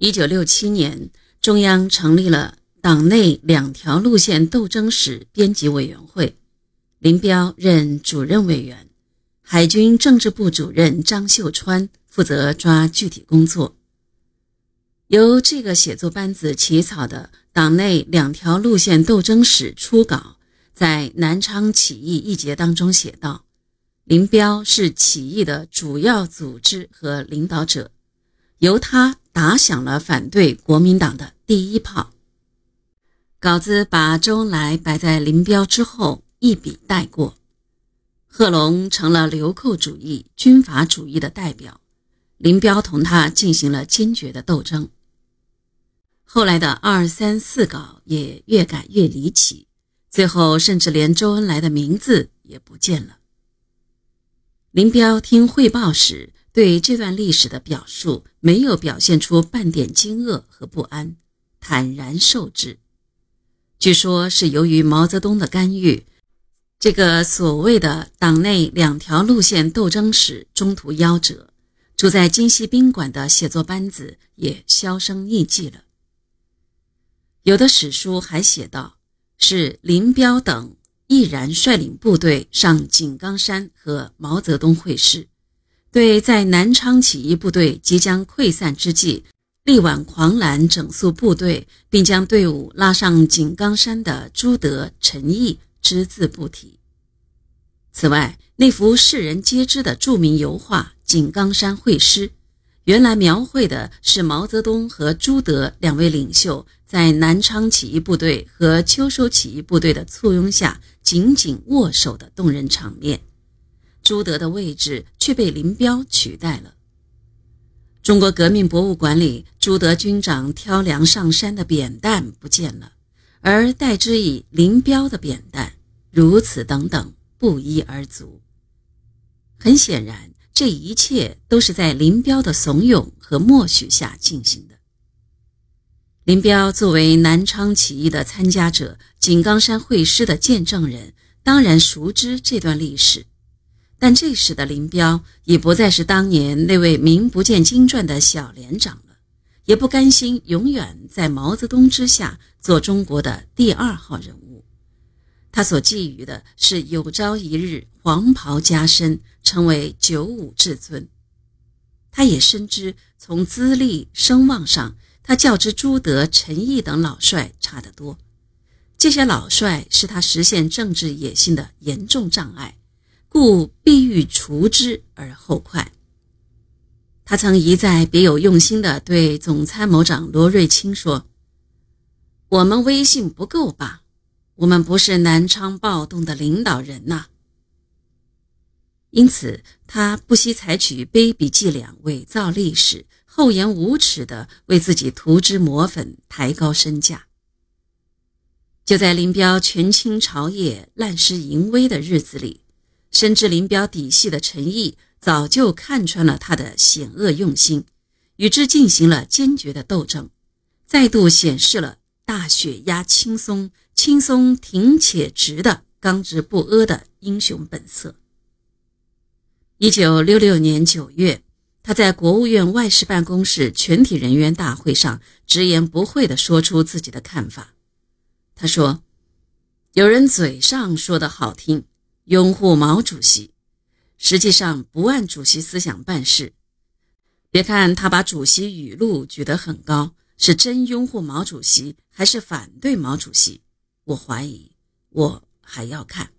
一九六七年，中央成立了党内两条路线斗争史编辑委员会，林彪任主任委员，海军政治部主任张秀川负责抓具体工作。由这个写作班子起草的党内两条路线斗争史初稿，在南昌起义一节当中写道：“林彪是起义的主要组织和领导者，由他。”打响了反对国民党的第一炮。稿子把周恩来摆在林彪之后，一笔带过。贺龙成了流寇主义、军阀主义的代表，林彪同他进行了坚决的斗争。后来的二三四稿也越改越离奇，最后甚至连周恩来的名字也不见了。林彪听汇报时。对这段历史的表述没有表现出半点惊愕和不安，坦然受之。据说是由于毛泽东的干预，这个所谓的党内两条路线斗争史中途夭折，住在京西宾馆的写作班子也销声匿迹了。有的史书还写道，是林彪等毅然率领部队上井冈山和毛泽东会师。对在南昌起义部队即将溃散之际，力挽狂澜、整肃部队，并将队伍拉上井冈山的朱德、陈毅只字不提。此外，那幅世人皆知的著名油画《井冈山会师》，原来描绘的是毛泽东和朱德两位领袖在南昌起义部队和秋收起义部队的簇拥下紧紧握手的动人场面。朱德的位置却被林彪取代了。中国革命博物馆里朱德军长挑粮上山的扁担不见了，而代之以林彪的扁担，如此等等不一而足。很显然，这一切都是在林彪的怂恿和默许下进行的。林彪作为南昌起义的参加者、井冈山会师的见证人，当然熟知这段历史。但这时的林彪已不再是当年那位名不见经传的小连长了，也不甘心永远在毛泽东之下做中国的第二号人物。他所觊觎的是有朝一日黄袍加身，成为九五至尊。他也深知，从资历、声望上，他较之朱德、陈毅等老帅差得多。这些老帅是他实现政治野心的严重障碍。故必欲除之而后快。他曾一再别有用心地对总参谋长罗瑞卿说：“我们威信不够吧？我们不是南昌暴动的领导人呐。”因此，他不惜采取卑鄙伎俩，伪造历史，厚颜无耻地为自己涂脂抹粉，抬高身价。就在林彪权倾朝野、滥施淫威的日子里。深知林彪底细的陈毅早就看穿了他的险恶用心，与之进行了坚决的斗争，再度显示了大雪压青松，青松挺且直的刚直不阿的英雄本色。一九六六年九月，他在国务院外事办公室全体人员大会上直言不讳地说出自己的看法。他说：“有人嘴上说的好听。”拥护毛主席，实际上不按主席思想办事。别看他把主席语录举得很高，是真拥护毛主席还是反对毛主席？我怀疑，我还要看。